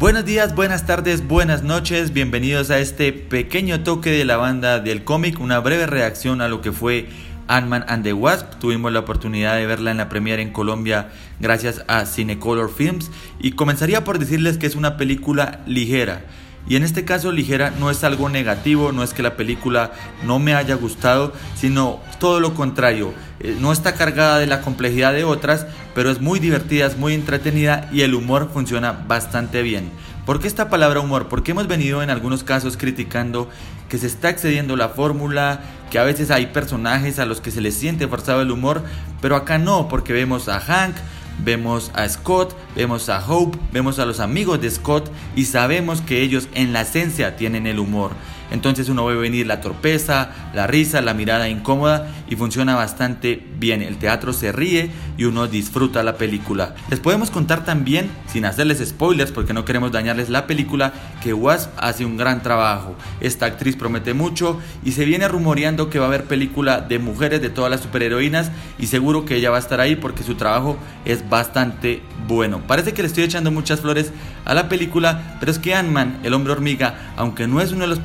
Buenos días, buenas tardes, buenas noches, bienvenidos a este pequeño toque de la banda del cómic, una breve reacción a lo que fue Ant-Man and the Wasp. Tuvimos la oportunidad de verla en la premiere en Colombia gracias a Cinecolor Films y comenzaría por decirles que es una película ligera. Y en este caso ligera no es algo negativo, no es que la película no me haya gustado, sino todo lo contrario. Eh, no está cargada de la complejidad de otras, pero es muy divertida, es muy entretenida y el humor funciona bastante bien. ¿Por qué esta palabra humor? Porque hemos venido en algunos casos criticando que se está excediendo la fórmula, que a veces hay personajes a los que se les siente forzado el humor, pero acá no, porque vemos a Hank, vemos a Scott, vemos a Hope, vemos a los amigos de Scott y sabemos que ellos en la esencia tienen el humor. Entonces uno ve venir la torpeza, la risa, la mirada incómoda y funciona bastante bien. El teatro se ríe y uno disfruta la película. Les podemos contar también, sin hacerles spoilers porque no queremos dañarles la película, que Wasp hace un gran trabajo. Esta actriz promete mucho y se viene rumoreando que va a haber película de mujeres de todas las superheroínas y seguro que ella va a estar ahí porque su trabajo es bastante bueno. Parece que le estoy echando muchas flores a la película, pero es que Ant-Man, el hombre hormiga, aunque no es uno de los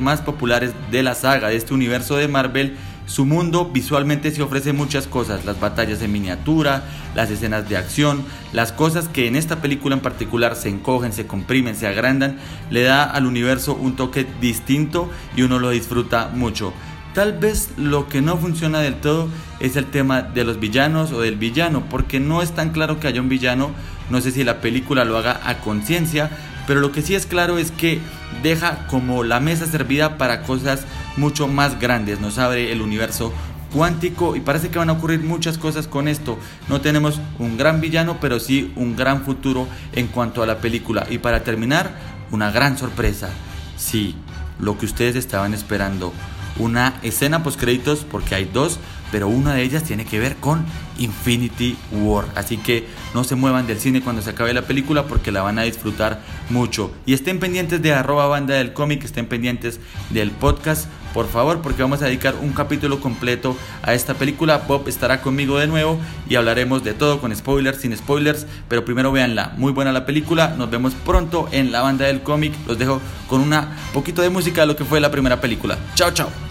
más populares de la saga, de este universo de Marvel, su mundo visualmente se ofrece muchas cosas, las batallas en miniatura, las escenas de acción, las cosas que en esta película en particular se encogen, se comprimen, se agrandan, le da al universo un toque distinto y uno lo disfruta mucho. Tal vez lo que no funciona del todo es el tema de los villanos o del villano, porque no es tan claro que haya un villano, no sé si la película lo haga a conciencia, pero lo que sí es claro es que deja como la mesa servida para cosas mucho más grandes, nos abre el universo cuántico y parece que van a ocurrir muchas cosas con esto. No tenemos un gran villano, pero sí un gran futuro en cuanto a la película. Y para terminar, una gran sorpresa. Sí, lo que ustedes estaban esperando una escena post créditos porque hay dos, pero una de ellas tiene que ver con Infinity War. Así que no se muevan del cine cuando se acabe la película porque la van a disfrutar mucho. Y estén pendientes de arroba banda del cómic, estén pendientes del podcast, por favor, porque vamos a dedicar un capítulo completo a esta película. Bob estará conmigo de nuevo y hablaremos de todo con spoilers, sin spoilers, pero primero véanla. Muy buena la película. Nos vemos pronto en la banda del cómic. Los dejo con una poquito de música de lo que fue la primera película. Chao, chao.